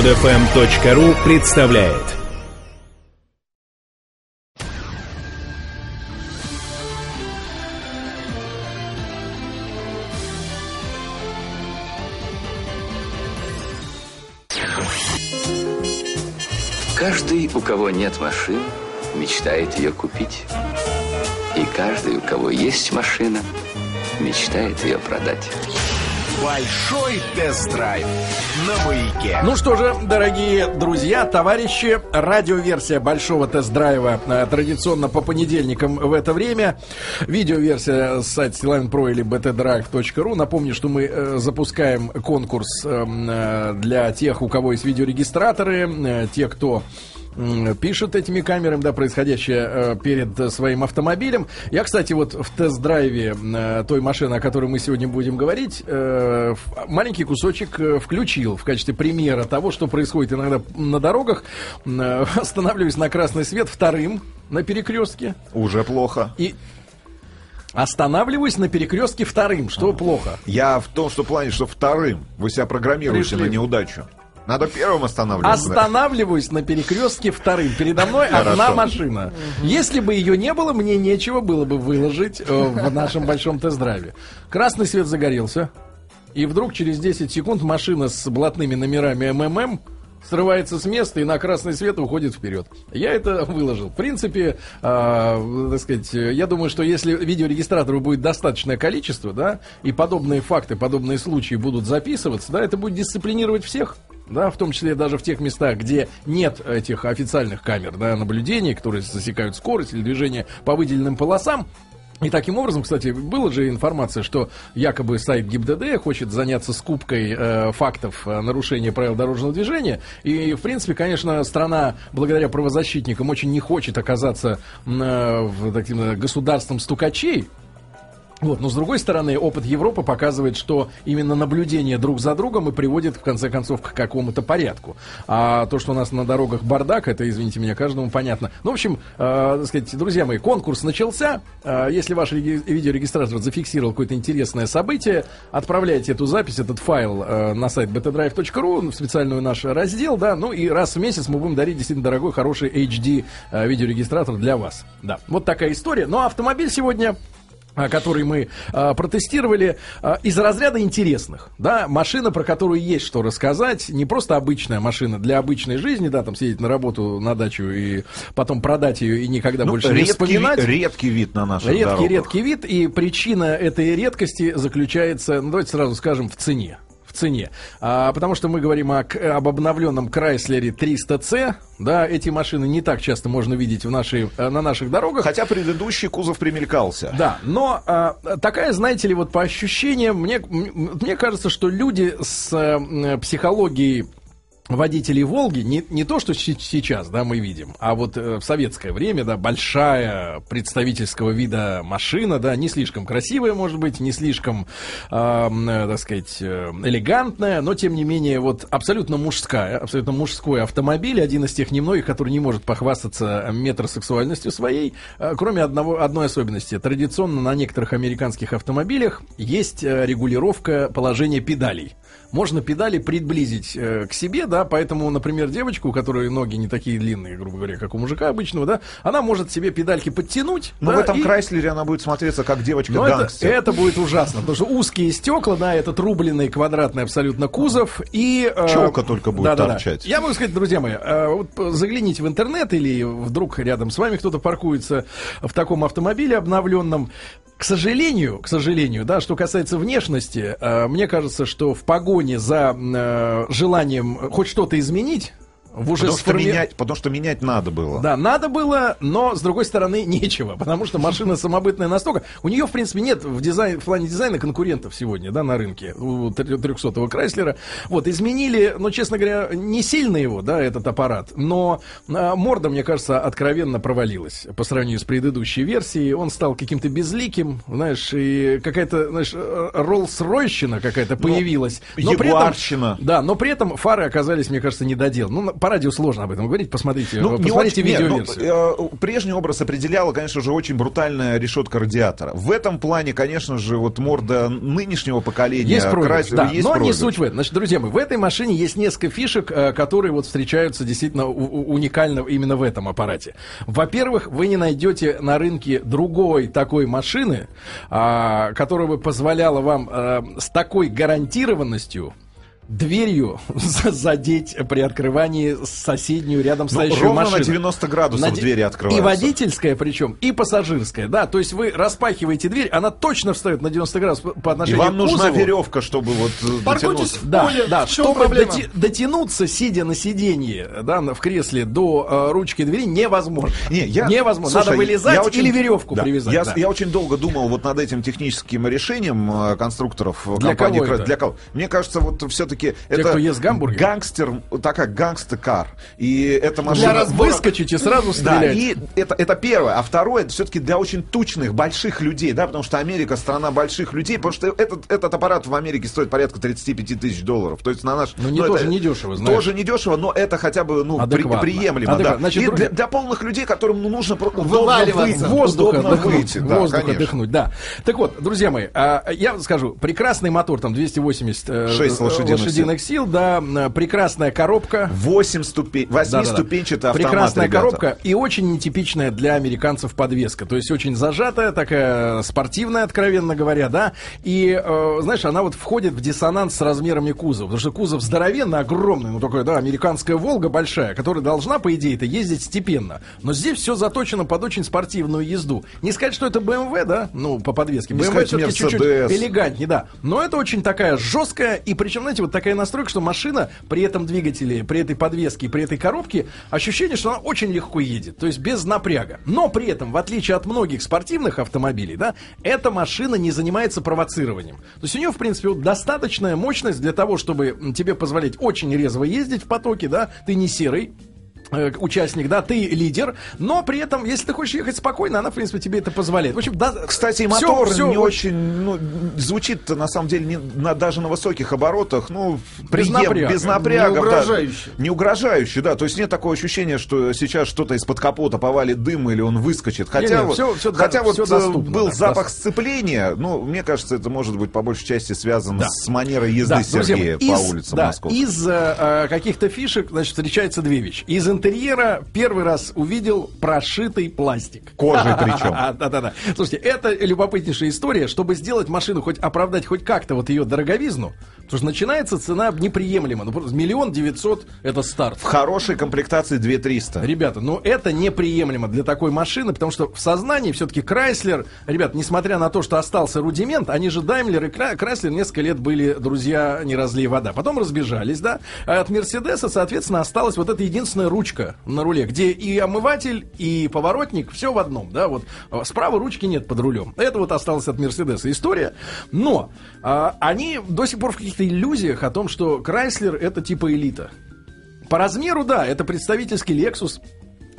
Подфм.ру представляет Каждый, у кого нет машины, мечтает ее купить. И каждый, у кого есть машина, мечтает ее продать. Большой тест-драйв на маяке. Ну что же, дорогие друзья, товарищи, радиоверсия большого тест-драйва э, традиционно по понедельникам в это время. Видеоверсия с сайта Про или btdrive.ru. Напомню, что мы э, запускаем конкурс э, э, для тех, у кого есть видеорегистраторы, э, те, кто пишет этими камерами, да, происходящее э, перед своим автомобилем. Я, кстати, вот в тест-драйве э, той машины, о которой мы сегодня будем говорить, э, маленький кусочек включил в качестве примера того, что происходит иногда на дорогах. Останавливаюсь на красный свет вторым на перекрестке. Уже плохо. И Останавливаюсь на перекрестке вторым, что плохо. Я в том, что плане, что вторым. Вы себя программируете Пришли. на неудачу. Надо первым останавливаться. Останавливаюсь на перекрестке вторым. Передо мной одна Хорошо. машина. Если бы ее не было, мне нечего было бы выложить э, в нашем большом тест-драйве. Красный свет загорелся. И вдруг через 10 секунд машина с блатными номерами МММ срывается с места и на красный свет уходит вперед. Я это выложил. В принципе, э, так сказать, я думаю, что если видеорегистратору будет достаточное количество, да, и подобные факты, подобные случаи будут записываться, да, это будет дисциплинировать всех. Да, в том числе даже в тех местах, где нет этих официальных камер да, наблюдения, которые засекают скорость или движение по выделенным полосам, и таким образом, кстати, была же информация, что якобы сайт ГИБДД хочет заняться скупкой э, фактов э, нарушения правил дорожного движения. И, в принципе, конечно, страна, благодаря правозащитникам, очень не хочет оказаться э, в таким э, государством стукачей. Вот, но с другой стороны, опыт Европы показывает, что именно наблюдение друг за другом и приводит, в конце концов, к какому-то порядку. А то, что у нас на дорогах бардак, это, извините меня, каждому понятно. Ну, в общем, э, так сказать, друзья мои, конкурс начался. Э, если ваш реги- видеорегистратор зафиксировал какое-то интересное событие, отправляйте эту запись, этот файл э, на сайт btdrive.ru, в специальную наш раздел, да, ну и раз в месяц мы будем дарить действительно дорогой, хороший HD э, видеорегистратор для вас. Да, вот такая история. Ну, а автомобиль сегодня который мы а, протестировали, а, из разряда интересных. Да, машина, про которую есть что рассказать, не просто обычная машина для обычной жизни, да, там съездить на работу, на дачу и потом продать ее и никогда Ну, больше не редкий, вспоминать. ви- редкий вид на наших Редкий, дорогах. редкий вид, и причина этой редкости заключается, ну, давайте сразу скажем, в цене. В цене. А, потому что мы говорим о, об обновленном Крайслере 300C. Да, эти машины не так часто можно видеть в нашей, э, на наших дорогах. Хотя предыдущий кузов примелькался. Да, но а, такая, знаете ли, вот по ощущениям, мне, мне кажется, что люди с м, психологией водителей Волги, не, не то, что сейчас, да, мы видим, а вот э, в советское время, да, большая представительского вида машина, да, не слишком красивая, может быть, не слишком, э, э, так сказать, э, элегантная, но, тем не менее, вот абсолютно мужская, абсолютно мужской автомобиль, один из тех немногих, который не может похвастаться метросексуальностью своей, э, кроме одного, одной особенности. Традиционно на некоторых американских автомобилях есть э, регулировка положения педалей. Можно педали приблизить э, к себе, да, поэтому, например, девочку, у которой ноги не такие длинные, грубо говоря, как у мужика обычного, да, она может себе педальки подтянуть. Но да, в этом и- Крайслере она будет смотреться как но это, девочка-гангстер. это будет ужасно, потому что узкие стекла, да, этот рубленый квадратный абсолютно кузов и... э, Челка только будет да-да-да. торчать. Я могу сказать, друзья мои, э, вот загляните в интернет или вдруг рядом с вами кто-то паркуется в таком автомобиле обновленном. К сожалению, к сожалению, да, что касается внешности, э, мне кажется, что в погоне за э, желанием хоть что-то изменить, в уже Потому что, сформи- менять, потому что менять надо было. да, надо было, но с другой стороны нечего, потому что машина самобытная настолько. У нее, в принципе, нет в, дизайн, в плане дизайна конкурентов сегодня, да, на рынке у 300-го Крайслера. Вот, изменили, но, честно говоря, не сильно его, да, этот аппарат, но а, морда, мне кажется, откровенно провалилась по сравнению с предыдущей версией. Он стал каким-то безликим, знаешь, и какая-то, знаешь, Роллс-Ройщина какая-то появилась. Но при этом- да, но при этом фары оказались, мне кажется, недоделаны. Ну, по радио сложно об этом говорить. Посмотрите, ну, посмотрите очень, видеоверсию. Нет, ну, э, прежний образ определяла, конечно же, очень брутальная решетка радиатора. В этом плане, конечно же, вот морда нынешнего поколения... Есть проигрыш, крас... да, есть но проигрыш. не суть в этом. Значит, друзья мои, в этой машине есть несколько фишек, э, которые вот встречаются действительно уникально именно в этом аппарате. Во-первых, вы не найдете на рынке другой такой машины, а, которая бы позволяла вам а, с такой гарантированностью дверью задеть при открывании соседнюю рядом ну, стоящую ровно машину. на 90 градусов на... двери открываются. И водительская причем, и пассажирская, да. То есть вы распахиваете дверь, она точно встает на 90 градусов по отношению и вам к кузову. нужна веревка, чтобы вот э, дотянуться. Да, поле. да, чтобы доти- дотянуться, сидя на сиденье, да, в кресле до э, ручки двери невозможно. Не, я, невозможно. Слушай, Надо вылезать я очень, или веревку да, привязать. Я, да. я очень долго думал вот над этим техническим решением э, конструкторов для компании. Кого это? Для кого? Мне кажется, вот все-таки все-таки это кто ест гамбургер? гангстер, такая гангстер-кар. И это машина... Для Выскочите, сразу стрелять. Да, и это, это первое. А второе, это все-таки для очень тучных, больших людей, да, потому что Америка страна больших людей, потому что этот, этот аппарат в Америке стоит порядка 35 тысяч долларов. То есть на наш... Ну, не ну, тоже это, не дешево, знаешь. Тоже не дешево, но это хотя бы, ну, при, приемлемо, Адекватно. да. Значит, и друзья... для, для полных людей, которым ну, нужно вываливаться, воздух отдохнуть, выйти, да, воздух конечно. отдохнуть, да. Так вот, друзья мои, а, я скажу, прекрасный мотор, там 280 6 лошадиных, лошадиных сил, сил, да, прекрасная коробка. 8 ступень, 8-ступенчатый автомат, Прекрасная ребята. коробка и очень нетипичная для американцев подвеска. То есть очень зажатая, такая спортивная, откровенно говоря, да. И, э, знаешь, она вот входит в диссонанс с размерами кузова. Потому что кузов здоровенный, огромный, ну такой, да, американская Волга большая, которая должна, по идее, это ездить степенно. Но здесь все заточено под очень спортивную езду. Не сказать, что это BMW, да, ну, по подвеске. Не BMW все-таки чуть-чуть элегантнее, да. Но это очень такая жесткая, и причем, знаете, вот такая настройка, что машина при этом двигателе, при этой подвеске, при этой коробке, ощущение, что она очень легко едет, то есть без напряга. Но при этом, в отличие от многих спортивных автомобилей, да, эта машина не занимается провоцированием. То есть у нее, в принципе, вот достаточная мощность для того, чтобы тебе позволять очень резво ездить в потоке, да, ты не серый, участник, да, ты лидер, но при этом, если ты хочешь ехать спокойно, она, в принципе, тебе это позволяет. В общем, да, Кстати, мотор все, не очень, ну, звучит на самом деле, не, на, даже на высоких оборотах, ну, без прием, напряга. Без напряга. Не угрожающий. Да, не угрожающий, да. То есть нет такого ощущения, что сейчас что-то из-под капота повалит дым или он выскочит. Хотя не, не, вот, все, все, хотя да, вот все доступно, был да, запах да. сцепления, ну, мне кажется, это может быть по большей части связано да. с манерой езды да, Сергея друзья, по из, улицам да, Москвы. Из э, каких-то фишек, значит, встречаются две вещи. Из интерьера первый раз увидел прошитый пластик. Кожей причем. Да-да-да. Слушайте, это любопытнейшая история. Чтобы сделать машину, хоть оправдать хоть как-то вот ее дороговизну, Потому что начинается цена неприемлема. Ну, просто миллион девятьсот это старт. В хорошей комплектации 2300. Ребята, ну это неприемлемо для такой машины, потому что в сознании все-таки Крайслер, ребят, несмотря на то, что остался рудимент, они же Даймлер и Крайслер несколько лет были друзья не разлей вода. Потом разбежались, да. А от Мерседеса, соответственно, осталась вот эта единственная ручка на руле, где и омыватель, и поворотник, все в одном, да. Вот справа ручки нет под рулем. Это вот осталось от Мерседеса история. Но а, они до сих пор в каких-то каких-то иллюзиях о том, что Крайслер это типа элита. По размеру, да, это представительский Lexus,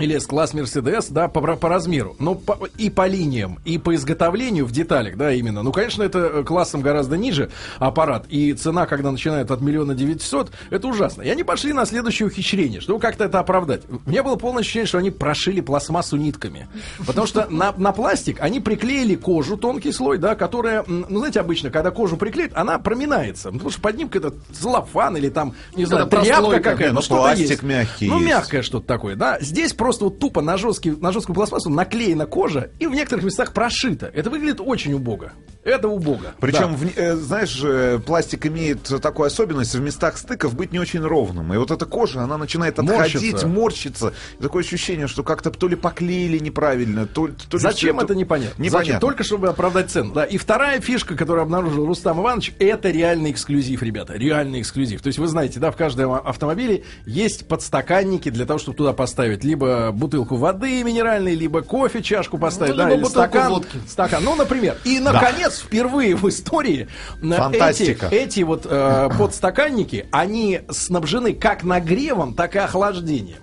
или S-класс Mercedes, да, по, по размеру, но по, и по линиям, и по изготовлению в деталях, да, именно. Ну, конечно, это э, классом гораздо ниже аппарат, и цена, когда начинает от миллиона девятьсот, это ужасно. И они пошли на следующее ухищрение, чтобы как-то это оправдать. У меня было полное ощущение, что они прошили пластмассу нитками, потому что на, на пластик они приклеили кожу, тонкий слой, да, которая, ну, знаете, обычно, когда кожу приклеит, она проминается, потому что под ним какой-то целлофан или там, не знаю, тряпка какая-то, ну, что-то есть. мягкий Ну, мягкое что-то такое, да. Здесь просто просто вот тупо на, жесткий, на жесткую пластмассу наклеена кожа и в некоторых местах прошита. Это выглядит очень убого. Это убого. Причем, да. в, э, знаешь, э, пластик имеет такую особенность в местах стыков быть не очень ровным. И вот эта кожа, она начинает отходить, морщится. морщиться. И такое ощущение, что как-то то ли поклеили неправильно, то, то ли Зачем это непонятно? непонятно? Зачем? Только чтобы оправдать цену. Да. И вторая фишка, которую обнаружил Рустам Иванович, это реальный эксклюзив, ребята. Реальный эксклюзив. То есть вы знаете, да, в каждом автомобиле есть подстаканники для того, чтобы туда поставить либо бутылку воды минеральной, либо кофе, чашку поставить, ну, да, или стакан, водки. стакан. Ну, например. И, наконец, да. Впервые в истории Фантастика. эти, эти вот э, подстаканники, они снабжены как нагревом, так и охлаждением.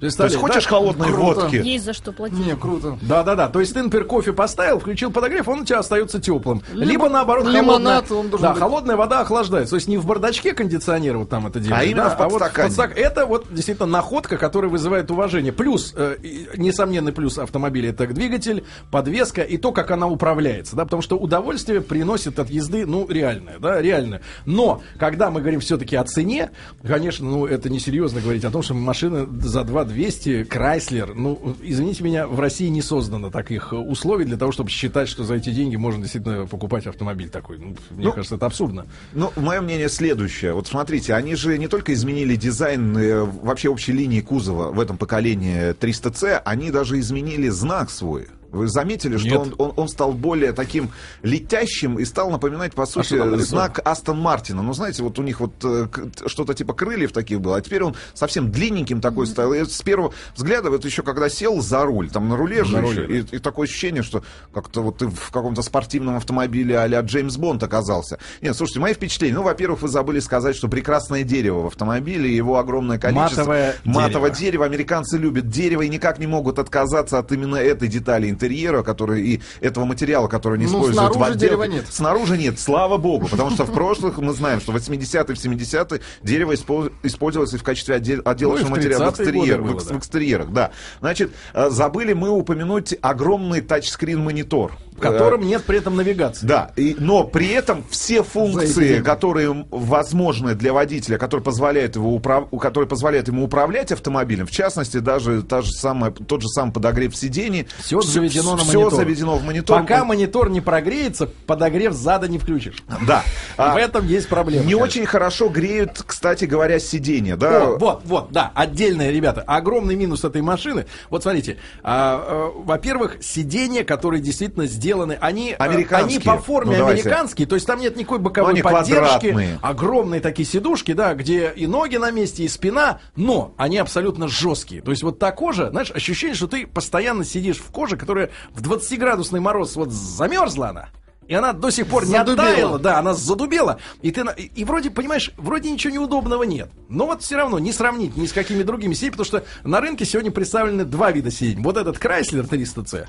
То есть хочешь да? холодной круто. водки? Есть за что платить. Не, круто. Да-да-да. То есть ты, например, кофе поставил, включил подогрев, он у тебя остается теплым. Либо, Либо наоборот, лимонад, холодная, он должен да, быть. холодная вода охлаждается. То есть не в бардачке кондиционера вот там это делает, а именно да, в подстакане. А вот в Это вот действительно находка, которая вызывает уважение. Плюс, э, несомненный плюс автомобиля это двигатель, подвеска и то, как она управляется. Да, потому что удовольствие приносит от езды, ну, реальное, да, реальное. Но, когда мы говорим все-таки о цене, конечно, ну, это несерьезно говорить о том, что машина за 2 200 Chrysler, ну, извините меня, в России не создано таких условий для того, чтобы считать, что за эти деньги можно действительно покупать автомобиль такой. Ну, мне ну, кажется, это абсурдно. Ну, мое мнение следующее. Вот смотрите, они же не только изменили дизайн э, вообще общей линии кузова в этом поколении 300C, они даже изменили знак свой. Вы заметили, что он, он, он стал более таким летящим и стал напоминать, по а сути, а знак Астон Мартина. Ну, знаете, вот у них вот э, что-то типа крыльев таких было, а теперь он совсем длинненьким такой стал. И с первого взгляда, вот еще когда сел за руль, там на руле же еще, и, и такое ощущение, что как-то вот ты в каком-то спортивном автомобиле а-ля Джеймс Бонд оказался. Нет, слушайте, мои впечатления. Ну, во-первых, вы забыли сказать, что прекрасное дерево в автомобиле, его огромное количество. Матовое, Матовое дерево. дерево. Американцы любят дерево и никак не могут отказаться от именно этой детали интерьера, который и этого материала, который они ну, используют в отделке. нет. Снаружи нет, слава богу, потому что в прошлых мы знаем, что в 80-е, в 70-е дерево использовалось в качестве отделочного ну, материала в, экстерьер, было, в, да. в экстерьерах. Да. Значит, э, забыли мы упомянуть огромный тачскрин-монитор в котором нет при этом навигации. Да, и, но при этом все функции, которые возможны для водителя, которые позволяют, его управ... которые позволяют ему управлять автомобилем, в частности, даже та же самая, тот же самый подогрев сидений. Все заведено на все монитор. заведено в монитор. Пока монитор не прогреется, подогрев зада не включишь. Да. В а, этом есть проблема. Не очень хорошо греют, кстати говоря, сиденья. Да? О, вот, вот, да, отдельное, ребята. Огромный минус этой машины. Вот смотрите, а, а, во-первых, сиденья, которые действительно сделаны сделаны, они, э, они по форме ну, американские, то есть там нет никакой боковой ну, поддержки, квадратные. огромные такие сидушки, да, где и ноги на месте, и спина, но они абсолютно жесткие. То есть вот та кожа, знаешь, ощущение, что ты постоянно сидишь в коже, которая в 20-градусный мороз вот замерзла она. И она до сих пор задубела. не оттаяла, да, она задубела. И ты и, и вроде, понимаешь, вроде ничего неудобного нет. Но вот все равно не сравнить ни с какими другими сиденьями, потому что на рынке сегодня представлены два вида сидений. Вот этот Chrysler 300C,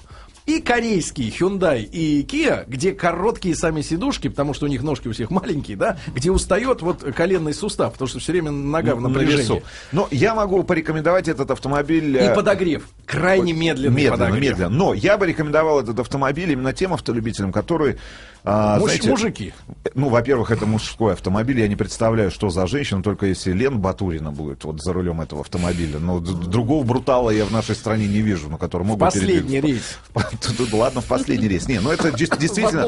и корейский Hyundai и Kia, где короткие сами сидушки, потому что у них ножки у всех маленькие, да, где устает вот коленный сустав, потому что все время нога в напряжении. Но я могу порекомендовать этот автомобиль... И э, подогрев. Крайне медленный медленно, подогрев. Медленно. Но я бы рекомендовал этот автомобиль именно тем автолюбителям, которые а, Муж, знаете, мужики. Ну, во-первых, это мужской автомобиль. Я не представляю, что за женщина, только если Лен Батурина будет вот за рулем этого автомобиля. Но другого брутала я в нашей стране не вижу, на котором могут Последний рейс. Ладно, в последний рейс. Не, ну это действительно...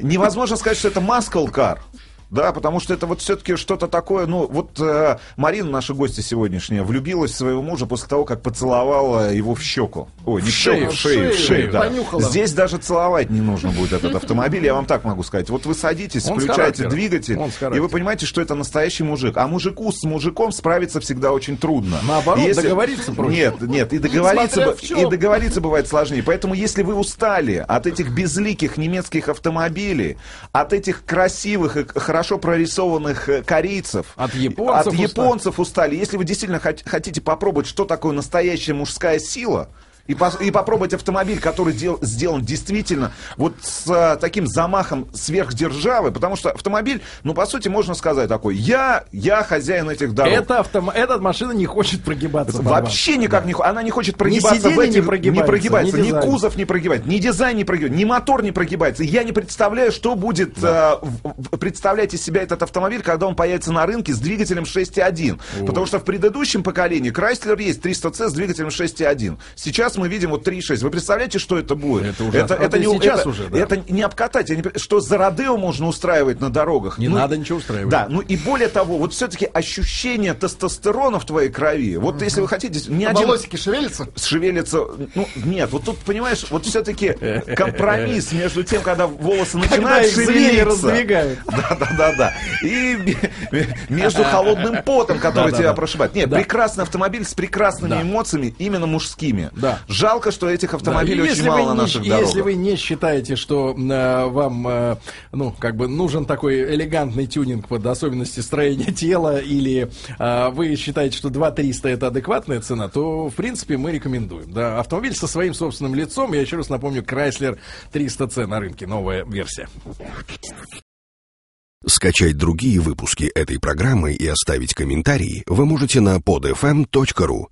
Невозможно сказать, что это маскал кар. Да, потому что это вот все-таки что-то такое, ну, вот э, Марина, наша гостья сегодняшняя, влюбилась в своего мужа после того, как поцеловала его в щеку. Ой, не в шею, в шею, в шею, да. Понюхала. Здесь даже целовать не нужно будет этот автомобиль, я вам так могу сказать. Вот вы садитесь, Он включаете двигатель, и вы понимаете, что это настоящий мужик. А мужику с мужиком справиться всегда очень трудно. Наоборот, если... договориться проще. Нет, нет, и договориться, и договориться бывает сложнее. Поэтому, если вы устали от этих безликих немецких автомобилей, от этих красивых и хорошо прорисованных э, корейцев. От японцев. От японцев устали. устали. Если вы действительно хотите попробовать, что такое настоящая мужская сила, и, по, и попробовать автомобиль, который дел, сделан действительно вот с а, таким замахом сверхдержавы, потому что автомобиль, ну, по сути, можно сказать такой, я, я хозяин этих дорог. Это автом... Эта машина не хочет прогибаться. Вообще никак да. не Она не хочет прогибаться. Ни в этих... не прогибается, не прогибается ни, ни кузов не прогибается, ни дизайн не прогибается, ни мотор не прогибается. Я не представляю, что будет да. а, представлять из себя этот автомобиль, когда он появится на рынке с двигателем 6.1. Потому что в предыдущем поколении Chrysler есть 300C с двигателем 6.1. Сейчас мы видим вот 3,6. Вы представляете, что это будет? Это, ужасно. это, это, не, сейчас это, уже, да. это не обкатать. Не, что за Родео можно устраивать на дорогах? Не ну, надо ничего устраивать. Да, ну и более того, вот все-таки ощущение тестостерона в твоей крови. Вот если вы хотите... Не а один... волосики шевелятся? Шевелятся. Ну, нет, вот тут, понимаешь, вот все-таки компромисс между тем, когда волосы начинают шевелиться. Да, да, да, да. И между холодным потом, который тебя прошибает. Нет, прекрасный автомобиль с прекрасными эмоциями, именно мужскими. Да. Жалко, что этих автомобилей да, очень мало на наших не, дорогах. Если вы не считаете, что э, вам, э, ну, как бы нужен такой элегантный тюнинг под особенности строения тела, или э, вы считаете, что 2 300 это адекватная цена, то, в принципе, мы рекомендуем. Да, автомобиль со своим собственным лицом, я еще раз напомню, Chrysler 300C на рынке, новая версия. Скачать другие выпуски этой программы и оставить комментарии вы можете на podfm.ru